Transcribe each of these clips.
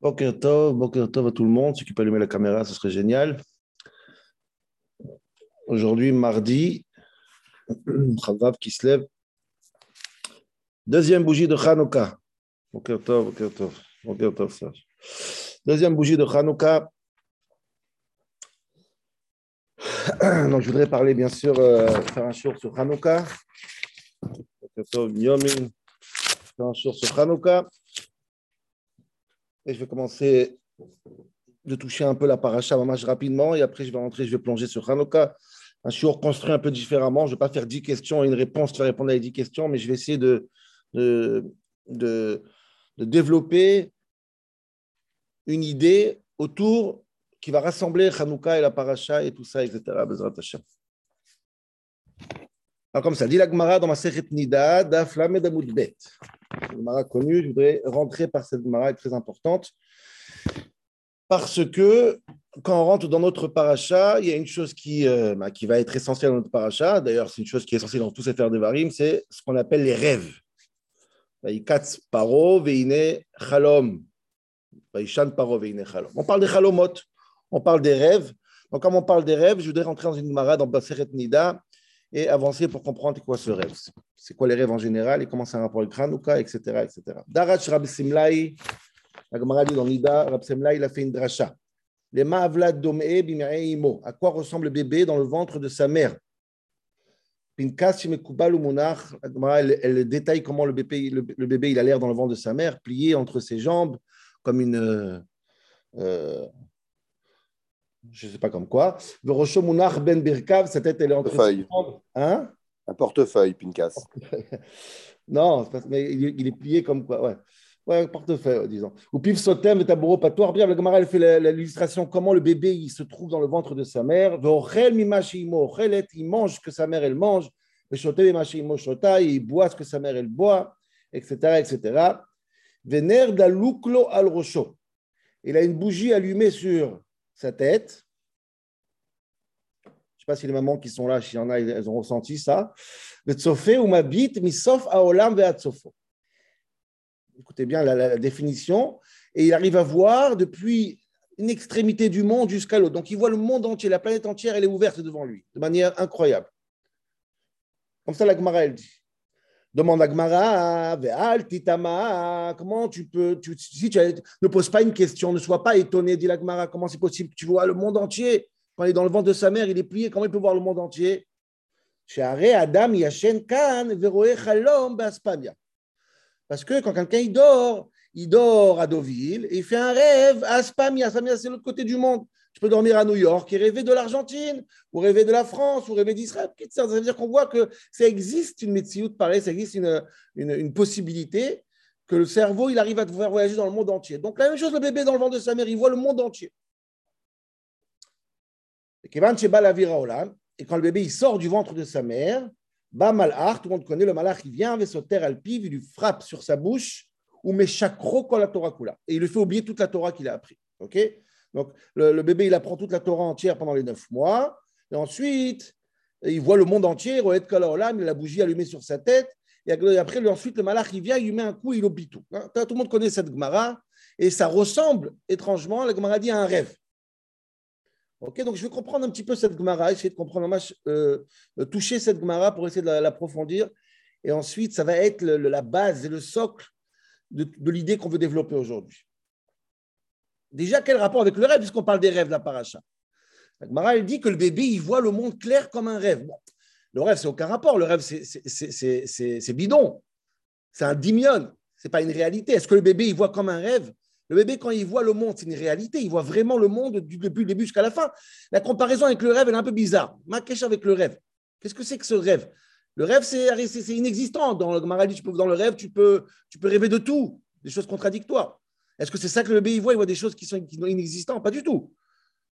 Boker Tov, Boker Tov à tout le monde. Ceux qui peuvent allumer la caméra, ce serait génial. Aujourd'hui, mardi, Chavav qui se lève. Deuxième bougie de Hanouka. Boker Tov, Boker Tov, Boker Tov, Serge. Deuxième bougie de Hanouka. Donc, je voudrais parler, bien sûr, euh, faire un show sur Hanouka. Boker Tov, Yomin. Faire un show sur Hanouka. Et je vais commencer de toucher un peu la paracha mamage rapidement et après je vais rentrer, je vais plonger sur Hanouka. Un shiur construit un peu différemment. Je ne vais pas faire 10 questions et une réponse, tu vas répondre à les 10 questions, mais je vais essayer de, de, de, de développer une idée autour qui va rassembler Hanouka et la paracha et tout ça, etc. Alors comme ça, dit la Gemara dans ma Sechet Nida, Daf Lamed Amud Bet. Une Gemara connue, je voudrais rentrer par cette Gemara très importante. Parce que quand on rentre dans notre paracha, il y a une chose qui, euh, bah, qui va être essentielle dans notre paracha. D'ailleurs, c'est une chose qui est essentielle dans tous ces faire de Varim, c'est ce qu'on appelle les rêves. On parle des chalomot, on parle des rêves. Donc, comme on parle des rêves, je voudrais rentrer dans une Gemara dans Baseret Nida et avancer pour comprendre quoi ce rêve. C'est quoi les rêves en général et comment c'est un rapport avec Hanouka, etc. etc. Darach Rab Simlai, la Gemara dit dans Nida, Rab Simlai, il a fait une dracha. Les Ma'avlad Dom'e Imo. À quoi ressemble le bébé dans le ventre de sa mère? Elle, elle détaille comment le bébé, le, le bébé il a l'air dans le ventre de sa mère, plié entre ses jambes, comme une. Euh, je ne sais pas comme quoi. Verosho Munach Ben Birkav, sa tête elle est entre Portefeuille. jambes. Hein? Un portefeuille, Pinkas. Non, mais il est, plié comme quoi. Ouais, ouais portefeuille, ouais, disons. Ou Piv Sotem et Taboro Patoir. Bien, le Gemara elle fait l'illustration comment le bébé il se trouve dans le ventre de sa mère. Il mange ce que sa mère elle mange. Il boit ce que sa mère elle boit, etc. etc. Daluklo al rosho. Il a une bougie allumée sur sa tête. Sais pas si les mamans qui sont là, s'il y en a, elles ont ressenti ça. Ou mabit misof aolam. Écoutez bien la, définition. Et il arrive à voir depuis une extrémité du monde jusqu'à l'autre. Donc il voit le monde entier, la planète entière, elle est ouverte devant lui, de manière incroyable. Comme ça, la Gemara, elle dit. Demande à Gemara, Ve'al titama, comment tu peux, si tu ne poses pas une question, ne sois pas étonné, dit la Gemara, comment c'est possible tu vois le monde entier? Quand il est dans le ventre de sa mère, il est plié, comment il peut voir le monde entier? Adam. Parce que quand quelqu'un dort, il dort à Deauville et il fait un rêve à Aspamia. Aspamia, c'est l'autre côté du monde. Tu peux dormir à New York et rêver de l'Argentine, ou rêver de la France, ou rêver d'Israël. Ça veut dire? Qu'on voit que ça existe une médecine pareil, ça existe une, une, une possibilité que le cerveau, il arrive à te faire voyager dans le monde entier. Donc la même chose, le bébé dans le ventre de sa mère, il voit le monde entier. Et quand le bébé il sort du ventre de sa mère, tout le monde connaît le Malach, il vient avec son terre alpive, il lui frappe sur sa bouche, ou met chakro la Torah kula. Et il lui fait oublier toute la Torah qu'il a appris. Donc le, bébé, il apprend toute la Torah entière pendant les neuf mois, et ensuite, il voit le monde entier, a la bougie allumée sur sa tête, et après, ensuite, le Malach, il vient, il lui met un coup, il oublie tout. Hein, Tout le monde connaît cette Gemara, et ça ressemble étrangement, la Gemara dit, à un rêve. Ok, donc je vais comprendre un petit peu cette Gemara, essayer de comprendre, euh, toucher cette Gemara pour essayer de la- l'approfondir. Et ensuite, ça va être la base et le socle de, l'idée qu'on veut développer aujourd'hui. Déjà, quel rapport avec le rêve, puisqu'on parle des rêves de la paracha? La Gemara, elle dit que le bébé, il voit le monde clair comme un rêve. Bon, le rêve, c'est aucun rapport. Le rêve, c'est- bidon. C'est un dimion. C'est pas une réalité. Est-ce que le bébé, il voit comme un rêve? Le bébé, quand il voit le monde, c'est une réalité. Il voit vraiment le monde du- depuis le début jusqu'à la fin. La comparaison avec le rêve, elle est un peu bizarre. Ma question avec le rêve. Qu'est-ce que c'est que ce rêve? Le rêve, c'est inexistant. Dans le tu peux- dans le rêve, tu peux, tu peux rêver de tout, des choses contradictoires. Est-ce que c'est ça que le bébé voit? Il voit des choses qui sont, inexistantes? Pas du tout.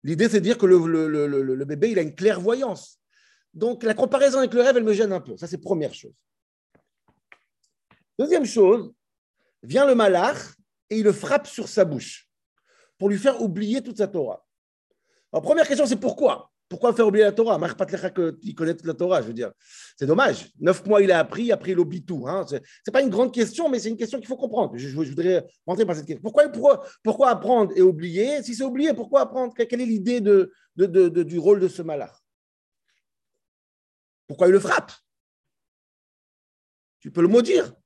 L'idée, c'est de dire que le bébé, il a une clairvoyance. Donc, la comparaison avec le rêve, elle me gêne un peu. Ça, c'est première chose. Deuxième chose, vient le malach et il le frappe sur sa bouche pour lui faire oublier toute sa Torah. Alors, première question, c'est pourquoi? Pourquoi faire oublier la Torah? Qu'il connaît toute la Torah, je veux dire. C'est dommage. Neuf mois, il a appris, après, il oublie tout. Hein. Ce n'est pas une grande question, mais c'est une question qu'il faut comprendre. Je, voudrais rentrer par cette question. Pourquoi, apprendre et oublier? Si c'est oublier, pourquoi apprendre? Quelle est l'idée du rôle de ce malach Pourquoi il le frappe? Tu peux le maudire.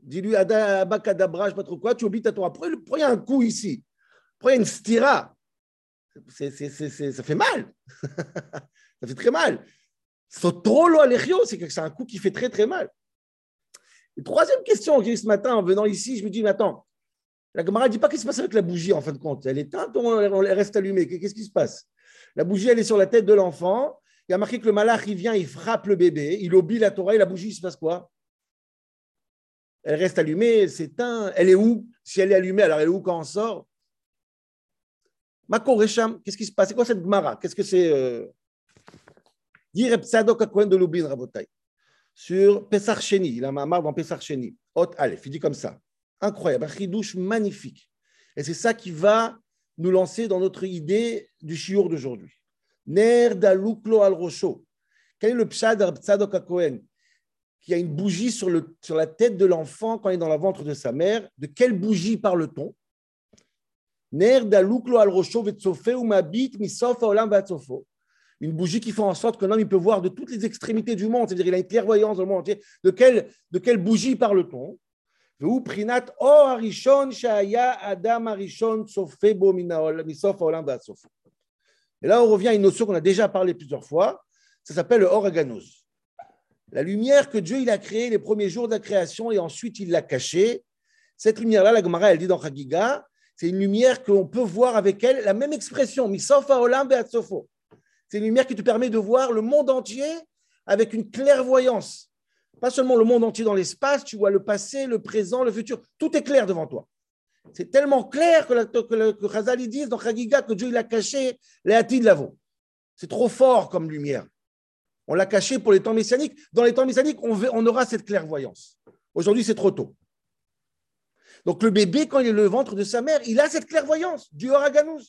Dis-lui, Abakadabra, je ne sais pas trop quoi, tu oublies ta Torah. A un coup ici? A une stira? Ça fait mal. ça fait très mal. Sotolo alechio, c'est que c'est un coup qui fait très très mal. Troisième question que j'ai ce matin en venant ici, je me dis, mais attends, la Gemara ne dit pas qu'est-ce qui se passe avec la bougie en fin de compte. Elle est éteinte ou elle reste allumée? Qu'est-ce qui se passe? La bougie, elle est sur la tête de l'enfant. Il a marqué que le malach, il vient, il frappe le bébé, il oublie la Torah et la bougie, il se passe quoi? Elle reste allumée, elle s'éteint. Elle est où? Si elle est allumée, alors elle est où quand on sort? Qu'est-ce qui se passe? C'est quoi cette Gemara? Qu'est-ce que c'est euh... Dire de Lubin Rabotai. Sur Pesach Sheni, il a marre dans Pesach Sheni. Hot il dit comme ça. Incroyable, un chidouche magnifique. Et c'est ça qui va nous lancer dans notre idée du shiur d'aujourd'hui. Ner daluklo al rosho. Quel est le pshad Tzadok Kohen Qui a une bougie sur, le, sur la tête de l'enfant quand il est dans la ventre de sa mère. De quelle bougie parle-t-on? Une bougie qui fait en sorte qu'un homme il peut voir de toutes les extrémités du monde, c'est-à-dire il a une clairvoyance dans le monde entier. De quelle, de quelle bougie parle-t-on? Et là, on revient à une notion qu'on a déjà parlé plusieurs fois. Ça s'appelle le Oraganos. La lumière que Dieu il a créée les premiers jours de la création et ensuite il l'a cachée. Cette lumière-là, la Gemara, elle dit dans Chagiga, c'est une lumière qu'on peut voir avec elle, la même expression, misofa olam C'est une lumière qui te permet de voir le monde entier avec une clairvoyance. Pas seulement le monde entier dans l'espace, tu vois le passé, le présent, le futur. Tout est clair devant toi. C'est tellement clair que, la, que, disent dans Chagiga que Dieu l'a caché les de l'avant. C'est trop fort comme lumière. On l'a caché pour les temps messianiques. Dans les temps messianiques, on, aura cette clairvoyance. Aujourd'hui, c'est trop tôt. Donc le bébé, quand il est le ventre de sa mère, il a cette clairvoyance du Horaganous.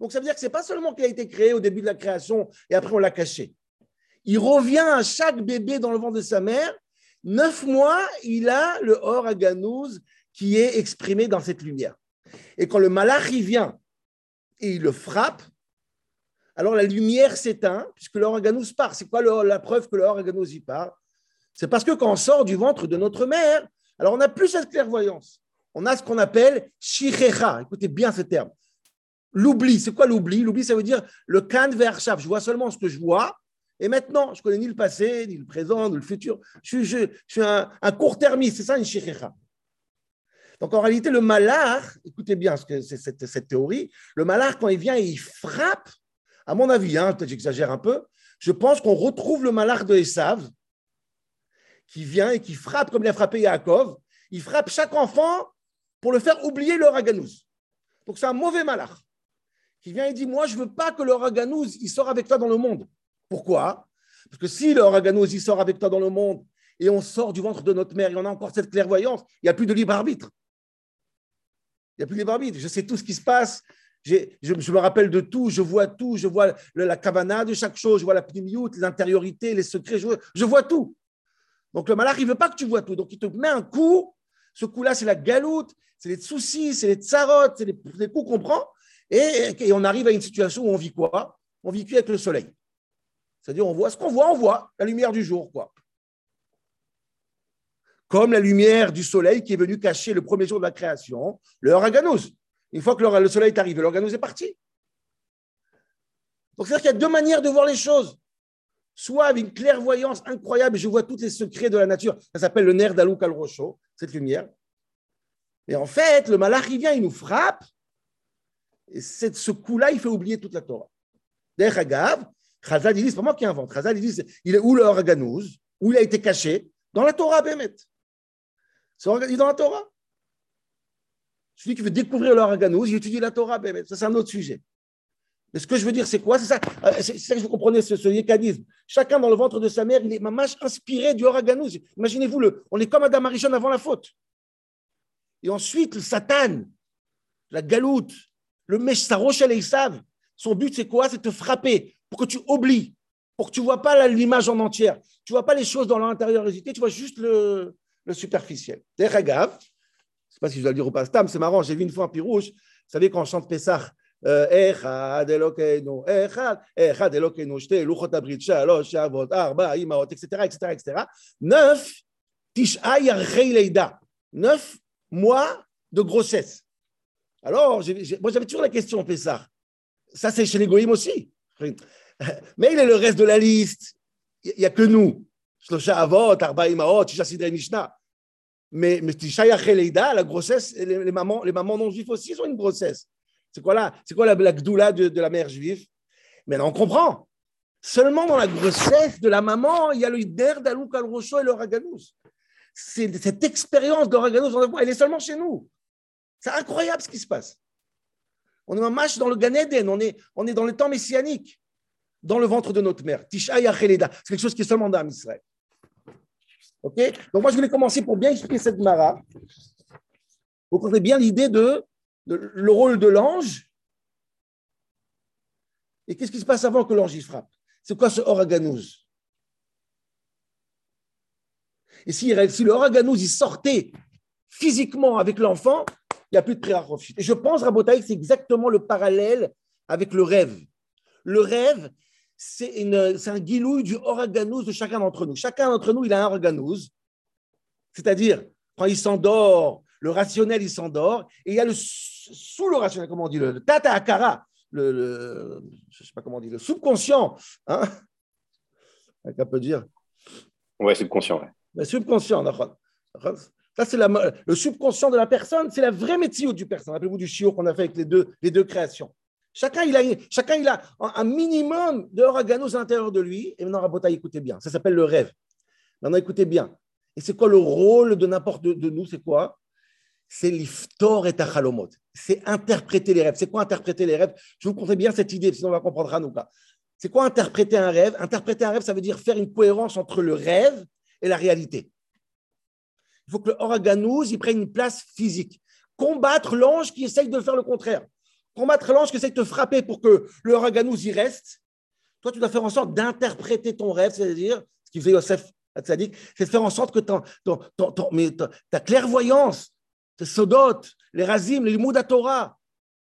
Donc ça veut dire que ce n'est pas seulement qu'il a été créé au début de la création et après on l'a caché. Il revient à chaque bébé dans le ventre de sa mère. Neuf mois, il a le Horaganous qui est exprimé dans cette lumière. Et quand le malach vient et il le frappe, alors la lumière s'éteint puisque le part. C'est quoi la preuve que le y part C'est parce que quand on sort du ventre de notre mère, alors on n'a plus cette clairvoyance on a ce qu'on appelle shichecha. Écoutez bien ce terme. L'oubli, c'est quoi l'oubli? L'oubli, ça veut dire le kan vershav. Je vois seulement ce que je vois. Et maintenant, je connais ni le passé, ni le présent, ni le futur. Je, suis un, court-termiste, c'est ça une shichecha. Donc en réalité, le malach, écoutez bien ce que c'est cette, théorie, le malach, quand il vient il frappe, à mon avis, hein, peut-être j'exagère un peu, je pense qu'on retrouve le malach de Esav, qui vient et qui frappe comme il a frappé Yaakov. Il frappe chaque enfant pour le faire oublier le Raganous. Donc c'est un mauvais malach qui vient et dit Moi, je ne veux pas que le Raganous il sort avec toi dans le monde. Pourquoi? Parce que si le Raganous il sort avec toi dans le monde et on sort du ventre de notre mère et on a encore cette clairvoyance, il n'y a plus de libre arbitre. Il n'y a plus de libre arbitre. Je sais tout ce qui se passe. Je, me rappelle de tout, je vois tout, je vois la cavana de chaque chose, je vois la pnimiout, les intériorités, les secrets, je, vois tout. Donc le malach, il ne veut pas que tu vois tout. Donc il te met un coup ce coup-là, c'est la galoute, c'est les soucis, c'est les tsarotes, c'est les, coups qu'on prend. Et, on arrive à une situation où on vit quoi? On vit avec le soleil. C'est-à-dire, on voit ce qu'on voit, on voit la lumière du jour, quoi. Comme la lumière du soleil qui est venue cacher le premier jour de la création, le Haraganous. Une fois que le soleil est arrivé, l'organose est parti. Donc, c'est-à-dire qu'il y a deux manières de voir les choses. Soit avec une clairvoyance incroyable, je vois tous les secrets de la nature. Ça s'appelle le nerf d'Alouk al-Rocho cette lumière. Et en fait, le malach, il vient, il nous frappe. Et ce coup-là, il fait oublier toute la Torah. D'ailleurs, Agav, Chazal, il dit, c'est pas moi qui invente. Chazal, il dit, il est où le Où il a été caché? Dans la Torah, Bémet. C'est dans la Torah. Celui qui veut découvrir l'Organouz, il étudie la Torah, Bémet. Ça, c'est un autre sujet. Mais ce que je veux dire, c'est quoi? C'est ça, euh, ça que vous comprenez, ce, ce yékanisme. Chacun dans le ventre de sa mère, il est mamache inspiré du Horaganouz. Imaginez-vous, on est comme Adam Arishon avant la faute. Et ensuite, le Satan, la galoute, le Meshsarosh et Isav, son but, c'est quoi? C'est te frapper pour que tu oublies, pour que tu ne vois pas l'image en entière. Tu ne vois pas les choses dans l'intériorité, tu vois juste le, le superficiel. Je ne je ne sais pas si je dois le dire ou pas. Stam, c'est marrant, j'ai vu une fois un pirouche. Vous savez, quand on chante Pessah, Echad Neuf, mois de grossesse. Alors, moi, j'avais toujours la question, Pessah. Ça, c'est chez les Goïm aussi. Mais il est le reste de la liste. Il n'y a que nous. Shlosha Avot, Arba Imaot, Mishnah. Mais, mais la grossesse, les, mamans, les mamans non juives aussi ont une grossesse. C'est quoi là C'est quoi la, la gdoula de, la mère juive? Mais là, on comprend. Seulement dans la grossesse de la maman, il y a le der d'Alouk al et le Raganous. Cette expérience de Raganous, elle est seulement chez nous. C'est incroyable ce qui se passe. On est en marche dans le Gan Eden, on est, on est dans le temps messianique, dans le ventre de notre mère. Tisha Yacheleda. C'est quelque chose qui est seulement dans Israël. Ok? Donc, moi, je voulais commencer pour bien expliquer cette Mara. Vous comprenez bien l'idée de, le rôle de l'ange. Et qu'est-ce qui se passe avant que l'ange frappe? C'est quoi ce oraganouz Et si, le oraganouz il sortait physiquement avec l'enfant, il n'y a plus de prérachofit. Et je pense, Rabotaï, que c'est exactement le parallèle avec le rêve. Le rêve, c'est un guilouille du oraganouz de chacun d'entre nous. Chacun d'entre nous, il a un oraganouz. C'est-à-dire, quand il s'endort, le rationnel, il s'endort, et il y a le sous le rationnel, comment on dit, le, tata akara, le, je sais pas comment on dit, le subconscient. Hein peut dire. Ouais, subconscient. Ouais. Le subconscient, d'accord. Ça, c'est le subconscient de la personne, c'est la vraie métier du personne. Rappelez-vous du chiot qu'on a fait avec les deux, les deux créations. Chacun a, un minimum de à l'intérieur de lui. Et maintenant, Rabota, écoutez bien. Ça s'appelle le rêve. Maintenant, écoutez bien. Et c'est quoi le rôle de n'importe de, nous? C'est quoi? C'est l'iftor et tachalomot. C'est interpréter les rêves. C'est quoi interpréter les rêves? Je vous comprenez bien cette idée, sinon on va comprendre Hanouka. C'est quoi interpréter un rêve? Interpréter un rêve, ça veut dire faire une cohérence entre le rêve et la réalité. Il faut que le il prenne une place physique. Combattre l'ange qui essaye de faire le contraire. Combattre l'ange qui essaye de te frapper pour que le Oraganouz y reste. Toi, tu dois faire en sorte d'interpréter ton rêve, c'est-à-dire ce qu'il faisait Yosef c'est de faire en sorte que ta clairvoyance, tes sodot, les razim, les Torah,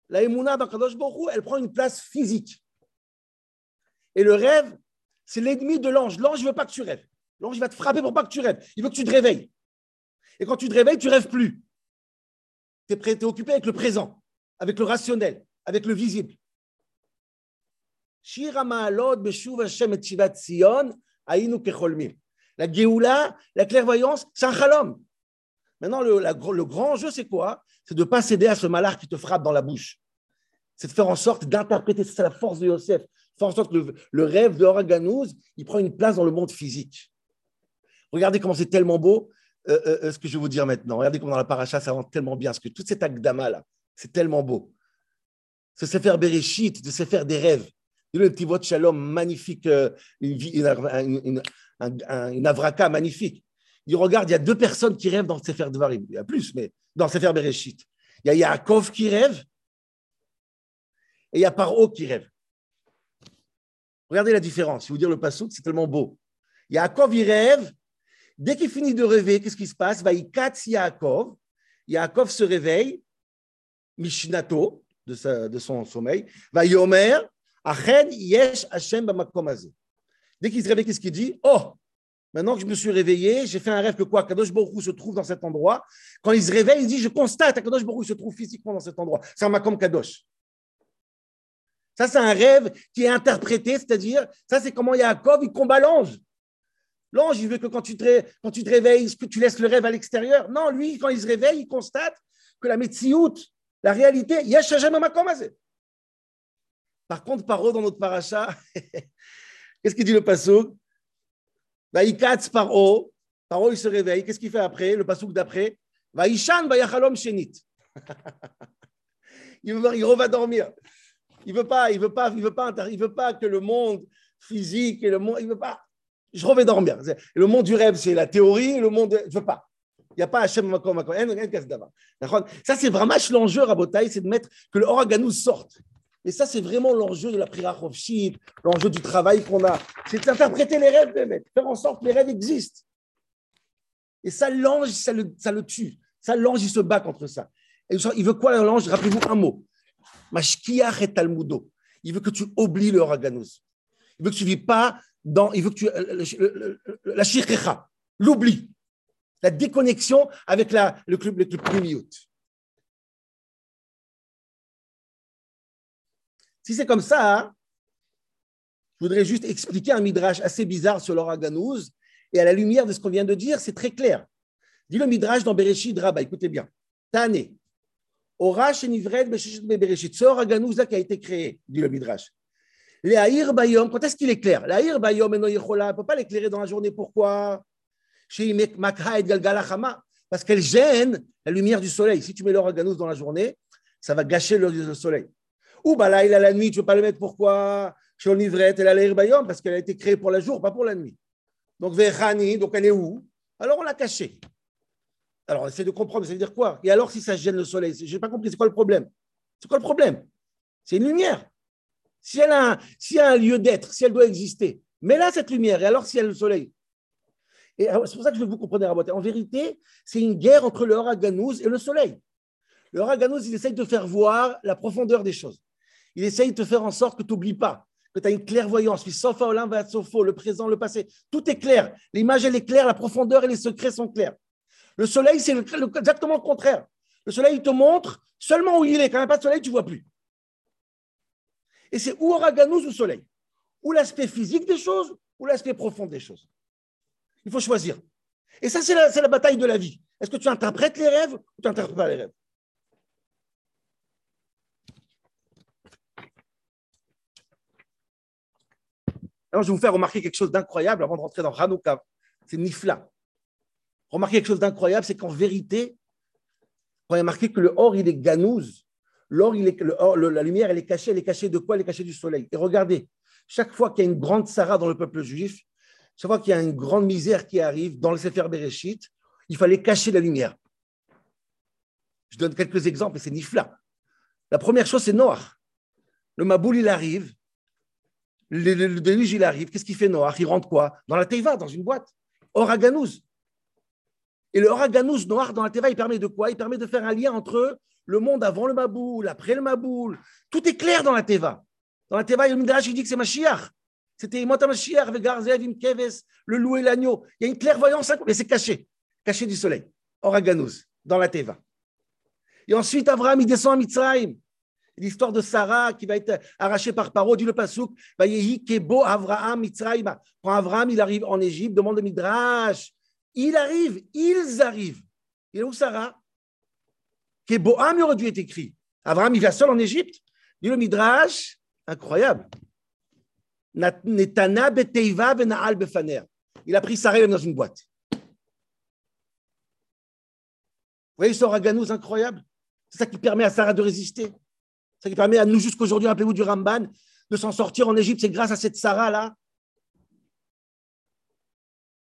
la emuna dans Kadosh Borou, elle prend une place physique. Et le rêve, c'est l'ennemi de l'ange. L'ange ne veut pas que tu rêves. L'ange va te frapper pour pas que tu rêves. Il veut que tu te réveilles. Et quand tu te réveilles, tu rêves plus. Tu es, occupé avec le présent, avec le rationnel, avec le visible. La Géoula, la clairvoyance, c'est un chalom. Maintenant, le, grand jeu, c'est quoi? C'est de ne pas céder à ce malheur qui te frappe dans la bouche. C'est de faire en sorte d'interpréter, c'est la force de Yosef, faire en sorte que le, rêve de Horaganouz, il prend une place dans le monde physique. Regardez comment c'est tellement beau. Euh, euh, euh, ce que je vais vous dire maintenant. Regardez comment dans la paracha, ça rentre tellement bien. Parce que tout cet akdama là, c'est tellement beau. Ce faire Bereshit, de se faire des rêves. Le petit vote shalom magnifique, une, avraka magnifique. Il regarde, il y a deux personnes qui rêvent dans Sefer Dvarim. Il y a plus, mais dans Sefer Bereshit. Il y a Yaakov qui rêve et il y a Paro qui rêve. Regardez la différence. Je vais vous dire le passouk, c'est tellement beau. Yaakov, il rêve Dès qu'il finit de rêver, qu'est-ce qui se passe? Vaïkatz Yaakov. Yaakov se réveille, Mishnato, de, son sommeil. Vaïomer, Achen Yesh Hashem Bamakomazé. Dès qu'il se réveille, qu'est-ce qu'il dit? Oh, maintenant que je me suis réveillé, j'ai fait un rêve que quoi? Kadosh Borou se trouve dans cet endroit. Quand il se réveille, il dit Je constate que Kadosh Borou se trouve physiquement dans cet endroit. C'est un Makom Kadosh. Ça, c'est un rêve qui est interprété, c'est-à-dire, ça, c'est comment Yaakov, il combat l'ange. L'ange, il veut que quand tu, te, réveilles, que tu laisses le rêve à l'extérieur. Non, lui, quand il se réveille, il constate que la médecine, la réalité, il y a Par contre, Paro, dans notre paracha, qu'est-ce qu'il dit le passouk Vaïkatz Paro, Paro, il se réveille. Qu'est-ce qu'il fait après? Le passouk d'après Vaïshan Vayachalom Shenit. il, veut, il va dormir. Il veut pas, il veut pas, il veut pas, il veut pas que le monde physique et le monde, il veut pas je revais dormir. Le monde du rêve, c'est la théorie, le monde, je veux pas. Il n'y a pas Hachem Makom Makom. Ça, c'est vraiment l'enjeu, Rabotai, c'est de mettre que le Oraganou sorte. Et ça, c'est vraiment l'enjeu de la prière Shit, l'enjeu du travail qu'on a. C'est d'interpréter les rêves, de faire en sorte que les rêves existent. Et ça, l'ange, ça le, ça le tue. Ça, l'ange, il se bat contre ça. Et il veut quoi, l'ange? Rappelez-vous un mot. Mashkiach et Talmudo. Il veut que tu oublies le Raganus. Il veut que tu ne vis pas dans. Il veut que tu. Euh, la shirkecha, l'oubli, la déconnexion avec le club le club Si c'est comme ça, hein, je voudrais juste expliquer un midrash assez bizarre sur l'oraganouz. Et à la lumière de ce qu'on vient de dire, c'est très clair. Dit le midrash dans Bereshit Rabba, écoutez bien. Tane. Orash et Nivred Bereshit. Ce oraganouz qui a été créé, dit le midrash. Les Bayom, quand est-ce qu'il éclaire L'Aïr Bayom, on ne peut pas l'éclairer dans la journée. Pourquoi? Parce qu'elle gêne la lumière du soleil. Si tu mets l'oraganouz dans la journée, ça va gâcher le soleil. Ou bah là, il a la nuit, tu ne veux pas le mettre pourquoi? Chez l'ivrette, elle a l'air bayom parce qu'elle a été créée pour le jour, pas pour la nuit. Donc, Vechani, donc elle est où? Alors, on l'a cachée. Alors, on essaie de comprendre, ça veut dire quoi? Et alors, si ça gêne le soleil Je n'ai pas compris, c'est quoi le problème? C'est quoi le problème? C'est une lumière. Si elle a un, si elle a un lieu d'être, si elle doit exister, mais là, cette lumière, et alors si elle a le soleil Et c'est pour ça que je veux vous compreniez, En vérité, c'est une guerre entre le Haraganouz et le soleil. Le Haraganouz, il essaye de faire voir la profondeur des choses. Il essaye de te faire en sorte que tu n'oublies pas, que tu as une clairvoyance. Le présent, le passé. Tout est clair. L'image, elle est claire, la profondeur et les secrets sont clairs. Le soleil, c'est exactement le contraire. Le soleil, il te montre seulement où il est. Quand il n'y a pas de soleil, tu ne vois plus. Et c'est ou Oraganouz ou soleil? Ou l'aspect physique des choses, ou l'aspect profond des choses? Il faut choisir. Et ça, c'est la, la, bataille de la vie. Est-ce que tu interprètes les rêves ou tu n'interprètes pas les rêves? Alors, je vais vous faire remarquer quelque chose d'incroyable avant de rentrer dans Hanouka. C'est Nifla. Remarquez quelque chose d'incroyable, c'est qu'en vérité, il a marqué que le or, il est ganouz, l'or, il est, la lumière, elle est cachée, elle est cachée de quoi? Elle est cachée du soleil. Et regardez, chaque fois qu'il y a une grande Sarah dans le peuple juif, chaque fois qu'il y a une grande misère qui arrive dans le Sefer Bereshit, il fallait cacher la lumière. Je donne quelques exemples et c'est Nifla. La première chose, c'est Noir. Le Maboul, il arrive, le, déluge, il arrive. Qu'est-ce qu'il fait Noah Il rentre quoi? Dans la Teva, dans une boîte. Oraganouz. Et le Oraganouz noir dans la Teva, il permet de quoi? Il permet de faire un lien entre le monde avant le Maboul, après le Maboul. Tout est clair dans la Teva. Dans la Teva, il y a le Midrash qui dit que c'est Mashiach. C'était le loup et l'agneau. Il y a une clairvoyance, mais c'est caché. Caché du soleil. Oraganouz, dans la Teva. Et ensuite, Abraham, il descend à Mitzrayim l'histoire de Sarah qui va être arrachée par Paro, dit le Pasuk, Kebo Avraham Mitzrayim. Quand Avraham il arrive en Égypte, demande le Midrash. Il arrive, ils arrivent. Il est où Sarah? Keboam aurait dû être écrit. Avraham, il vient seul en Égypte. Dit le Midrash, incroyable. Il a pris Sarah dans une boîte. Vous voyez ce raganouz incroyable? C'est ça qui permet à Sarah de résister. Ça qui permet à nous jusqu'aujourd'hui, rappelez-vous du Ramban, de s'en sortir en Égypte, c'est grâce à cette Sarah-là.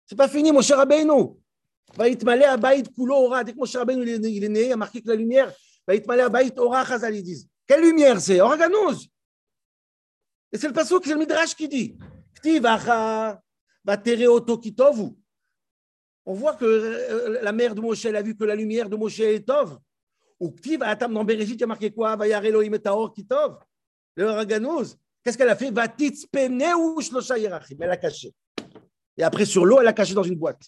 C'est pas fini, mon cher Rabbeinu. Dès que mon cher Rabbeinu il est né, il a marqué que la lumière. Quelle lumière c'est? Organouz. Et c'est le c'est le Midrash qui dit. On voit que euh, la mère de Moshe a vu que la lumière de Moshe est tov. Ou Atam dans il y a marqué quoi? Va Elohim Taor Kitov. Le Raganouz. Qu'est-ce qu'elle a fait? Va Elle a caché. Et après, sur l'eau, elle a caché dans une boîte.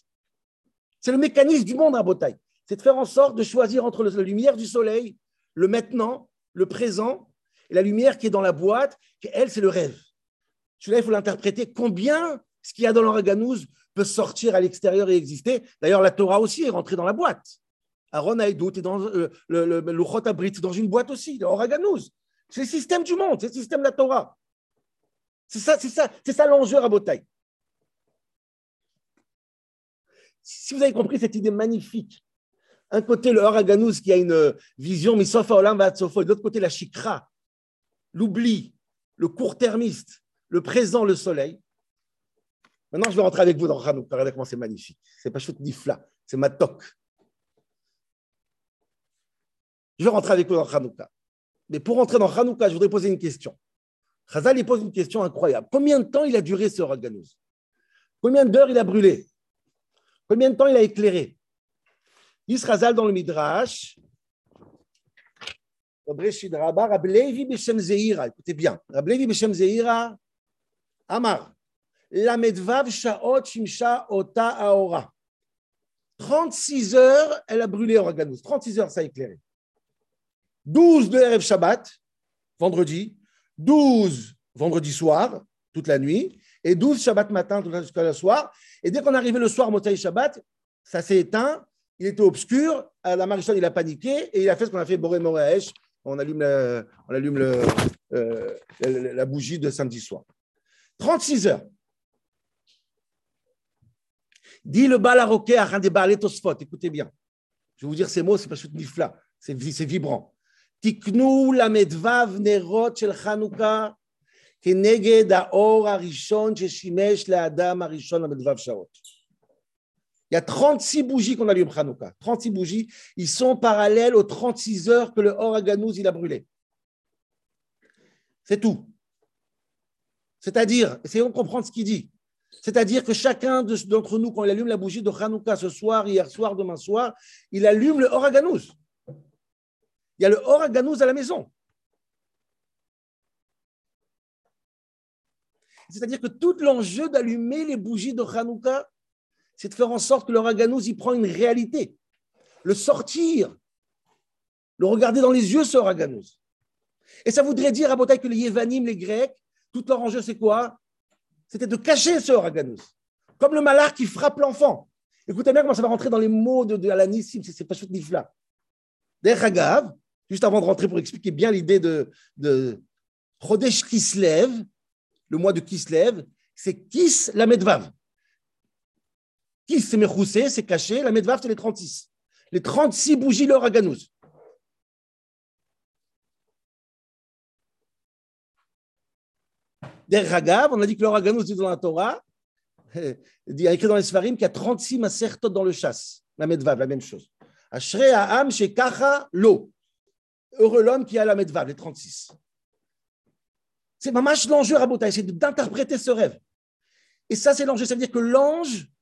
C'est le mécanisme du monde à Botaï. C'est de faire en sorte de choisir entre la lumière du soleil, le maintenant, le présent, la lumière qui est dans la boîte, elle, c'est le rêve. Celui-là, il faut l'interpréter. Combien ce qu'il y a dans l'organouz peut sortir à l'extérieur et exister? D'ailleurs, la Torah aussi est rentrée dans la boîte. Aaron Haïdout est dans euh, le, le, Abrit, dans une boîte aussi, le Oraganouz. C'est le système du monde, c'est le système de la Torah. C'est ça, c'est ça, c'est ça l'enjeu à Botaï. Si vous avez compris cette idée magnifique, un côté le qui a une vision, mais sauf Olam va de l'autre côté la Shikra, l'oubli, le court-termiste, le présent, le soleil. Maintenant, je vais rentrer avec vous dans Hanouk. Regardez comment c'est magnifique. C'est pas chute Nifla, c'est ma toque. Je vais rentrer avec vous dans Hanouka. Mais pour entrer dans Hanouka, je voudrais poser une question. Chazal, il pose une question incroyable. Combien de temps il a duré ce Ganouz Combien d'heures il a brûlé? Combien de temps il a éclairé? Chazal dans le Midrash, Rablevi ota aora. 36 heures, elle a brûlé au 36 heures, ça a éclairé. 12 de Erev Shabbat, vendredi. 12 vendredi soir, toute la nuit. Et 12 Shabbat matin, jusqu'à le soir. Et dès qu'on arrivé le soir, Motaï Shabbat, ça s'est éteint. Il était obscur. La maréchale, il a paniqué. Et il a fait ce qu'on a fait Boré Moraesh On allume, la, on allume le, euh, la bougie de samedi soir. 36 heures. Dit le Balaroké à des Tosfot. Écoutez bien. Je vais vous dire ces mots, c'est pas juste nifla, c'est vibrant. Tiknu la medvav nerot shel Chanukah כנגד האור הראשון ששימש לאדם הראשון למדבב שעות. Il y a 36 bougies qu'on allume Hanouka. 36 bougies, ils sont parallèles aux 36 heures que le Or Aganouz il a brûlé. C'est tout. C'est-à-dire, essayons de comprendre ce qu'il dit. C'est-à-dire que chacun d'entre nous, quand il allume la bougie de Hanouka ce soir, hier soir, demain soir, il allume le Oraganouz. Il y a le Oraganouz à la maison. C'est-à-dire que tout l'enjeu d'allumer les bougies de Hanouka, c'est de faire en sorte que l'Oraganouz y prend une réalité. Le sortir, le regarder dans les yeux, ce Oraganouz. Et ça voudrait dire à Botaï que les Yévanim, les Grecs, tout leur enjeu, c'est quoi? C'était de cacher ce Oraganus. Comme le malheur qui frappe l'enfant. Écoutez bien comment ça va rentrer dans les mots de, de Alanissim, c'est pas juste là. D'ailleurs, juste avant de rentrer pour expliquer bien l'idée de, de Kislev, le mois de Kislev, c'est Kis la Medvav. Kis, c'est Mechoussé, c'est caché, la Medvav, c'est les 36. Les 36 bougies l'Oraganus. Ragav, on a dit que l'Oraganus dit dans la Torah, il y a écrit dans les Sfarim qu'il y a 36 masertot dans le chasse, la Medvav, la même chose. Ashrei Ha'am Shekacha Lo. Heureux l'homme qui a la Medvav, les 36. C'est mamash l'enjeu, Rabotai, c'est d'interpréter ce rêve. Et ça, c'est l'enjeu. Ça veut dire que l'ange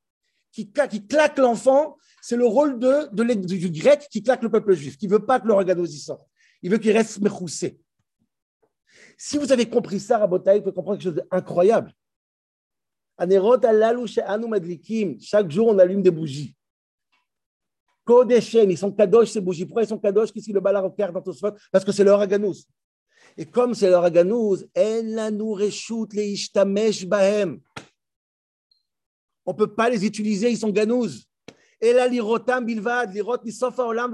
qui, qui claque l'enfant, c'est le rôle de, du grec qui claque le peuple juif, qui ne veut pas que l'Oraganus y sorte. Il veut qu'il reste mechoussé. Si vous avez compris ça, Rabotai, vous pouvez comprendre quelque chose d'incroyable. Chaque jour, on allume des bougies. Kodeshem, ils sont kadosh ces bougies. Pourquoi ils sont kadosh? Qu'est-ce que le balar dans Tosfot Parce que c'est leur aganous. Et comme c'est leur aganous, les ishtamesh bahem. On ne peut pas les utiliser, ils sont ganous. Et lirotam bilvad, lirot nisofa olam.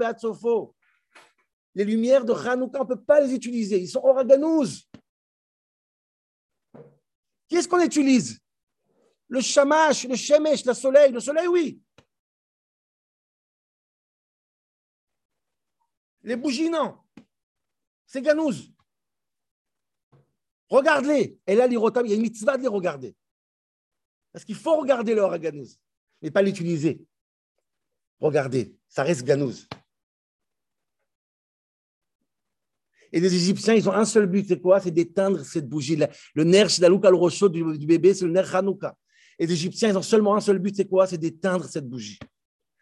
Les lumières de Hanouka, on ne peut pas les utiliser, ils sont oraganous. Qu'est-ce qu'on utilise? Le shamash, le shemesh, le soleil. Le soleil, oui. Les bougies, non. C'est ganouz. Regarde-les. Et là, l'irotam, il y a une mitzvah de les regarder. Parce qu'il faut regarder leur ganouz, mais pas l'utiliser. Regardez, ça reste ganouz. Et les Égyptiens, ils ont un seul but, c'est quoi? C'est d'éteindre cette bougie. Le nerf Shidalouk al du, du bébé, c'est le nerf Hanouka. Et les Égyptiens, ils ont seulement un seul but, c'est quoi? C'est d'éteindre cette bougie.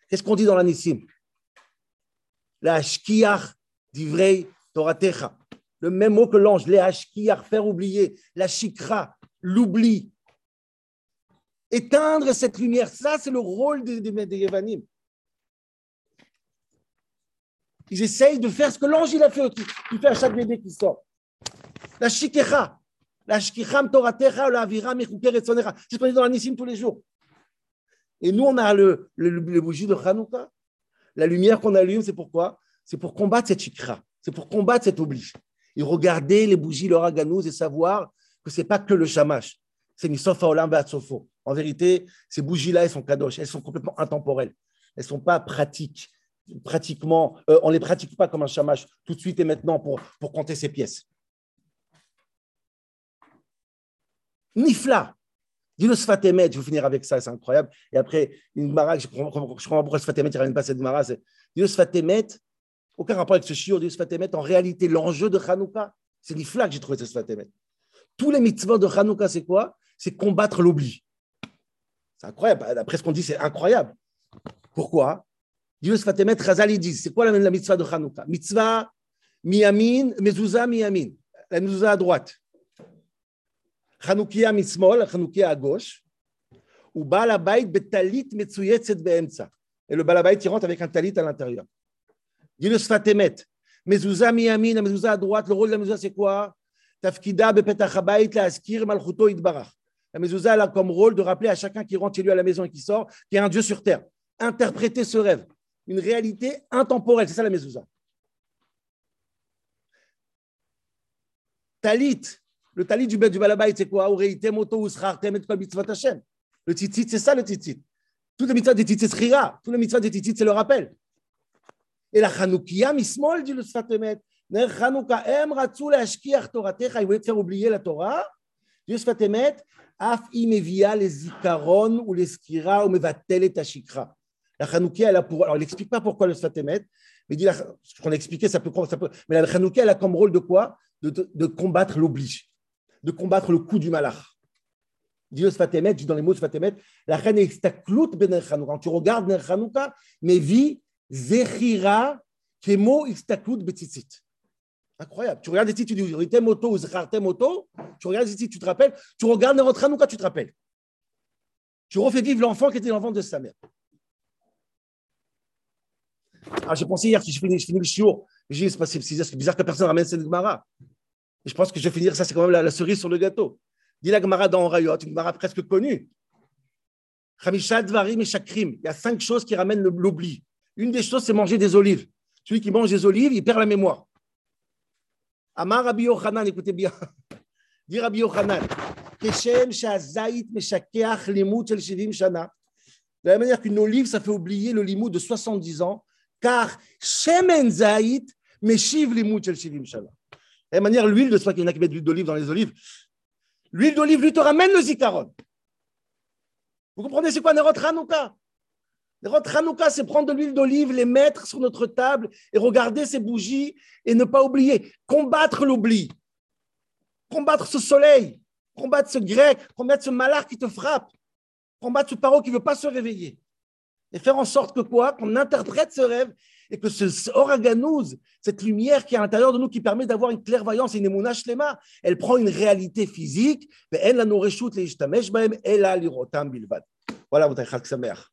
Qu'est-ce qu'on dit dans l'anissim? La shkiach d'ivrei toratecha. Le même mot que l'ange, les faire oublier. La shikra, l'oubli. Éteindre cette lumière, ça, c'est le rôle des, des, des Yevanim. Ils essayent de faire ce que l'ange il a fait, il fait à chaque bébé qui sort. La shikecha, la shkicham toratecha, la avira mechuker et sonera. C'est dans la Nissim tous les jours. Et nous, on a le, le, bougie de Hanouka. La lumière qu'on allume, c'est pourquoi? C'est pour combattre cette shikra, c'est pour combattre cet oubli. Et regarder les bougies, le raganouz et savoir que ce n'est pas que le shamash. C'est misofa olam sofo. En vérité, ces bougies-là, elles sont kadosh, elles sont complètement intemporelles. Elles ne sont pas pratiques pratiquement, euh, on ne les pratique pas comme un chamash tout de suite et maintenant pour, pour compter ses pièces. Nifla. Dis Sfatemet, je vais finir avec ça, c'est incroyable. Et après, une mara, je comprends, pourquoi Sfatemet, il ne ramène pas cette mara. Dis le Sfatemet, Aucun rapport avec ce shiur du Sfatemet. En réalité, l'enjeu de Hanouka, c'est l'ifla que j'ai trouvé ce Sfatemet. Tous les mitzvot de Hanouka, c'est quoi? C'est combattre l'oubli. C'est incroyable. D'après ce qu'on dit, c'est incroyable. Pourquoi? Dieu Sfatemet, Razal, dit c'est quoi la, mitzvah de Hanouka? Mitzvah miyamin, mezouza miyamin. La mezouza à droite. Hanoukia mismol, Hanoukia à gauche. Ou balabait betalit metsuyetzet beemtsa. Et le balabait, il rentre avec un talit à l'intérieur. Dit le Sfatemet. Mezouza miyamin, la mezouza à droite. Le rôle de la mezouza, c'est quoi? Tafkida bepetach la askir malchuto idbarach. La mezouza a comme rôle de rappeler à chacun qui rentre chez lui à la maison et qui sort qu'il y a un Dieu sur terre. Interpréter ce rêve. Une réalité intemporelle. C'est ça la mezouza. Talit. Le talit du, du balabait, c'est quoi? Le titit, c'est ça le titit. Toutes les mitzvahs des titit, c'est rira. Les mitzvahs des titit, c'est le rappel. Et la chanoukia, mismol, dit le sfatemet. Ner chanouka, em ratzu la ashkiach toratecha. Il voulait te faire oublier la Torah. Dieu sfatemet, af imevia les zikaron ou les skira ou mevatel et tashikra. La chanoukia, elle a pour. Alors, il n'explique pas pourquoi le sfatemet, mais dit, ce qu'on a expliqué, ça peut, ça peut. Mais la chanoukia, elle a comme rôle de quoi? De, de, combattre l'oblige de combattre le coup du malach. Dieu Sfatemet, dans les mots de Sfatemet, la reine est ben Quand tu regardes Ner Chanouka, mais vie, Zechira, Kemo Istaklut Betitzit. Incroyable. Tu regardes ici, tu dis Ritemoto ou Zechartemoto, tu regardes ici, tu te rappelles, tu regardes Ner Chanouka, tu te rappelles. Tu refais vivre l'enfant qui était l'enfant de sa mère. Ah, j'ai pensé hier, que je finis, je finis le shiur, j'ai c'est bizarre que personne ramène cette Gemara. Je pense que je vais finir, ça c'est quand même la, cerise sur le gâteau. Dit la Gemara dans Rayot, une Gemara presque connue. Varim et Shakrim. Il y a cinq choses qui ramènent l'oubli. Une des choses, c'est manger des olives. Celui qui mange des olives, il perd la mémoire. Amar Rabbi Yochanan, écoutez bien. Dit Rabbi Yochanan, Keshem Shazait. De la même manière qu'une olive, ça fait oublier le limut de 70 ans, car Shemen Zait Meshiv Limut Shel Shivim Shana. De manière, l'huile, de ce qu'il y en a qui mettent l'huile d'olive dans les olives, l'huile d'olive lui te ramène le zikaron. Vous comprenez, c'est quoi Nerot Hanouka Hanouka, c'est prendre de l'huile d'olive, les mettre sur notre table et regarder ces bougies et ne pas oublier. Combattre l'oubli. Combattre ce soleil. Combattre ce grec. Combattre ce malheur qui te frappe. Combattre ce paro qui ne veut pas se réveiller. Et faire en sorte que quoi? Qu'on interprète ce rêve et que ce oraganouz, cette lumière qui est à l'intérieur de nous, qui permet d'avoir une clairvoyance une émounage lema, elle prend une réalité physique, elle les. Voilà, votre sa mère.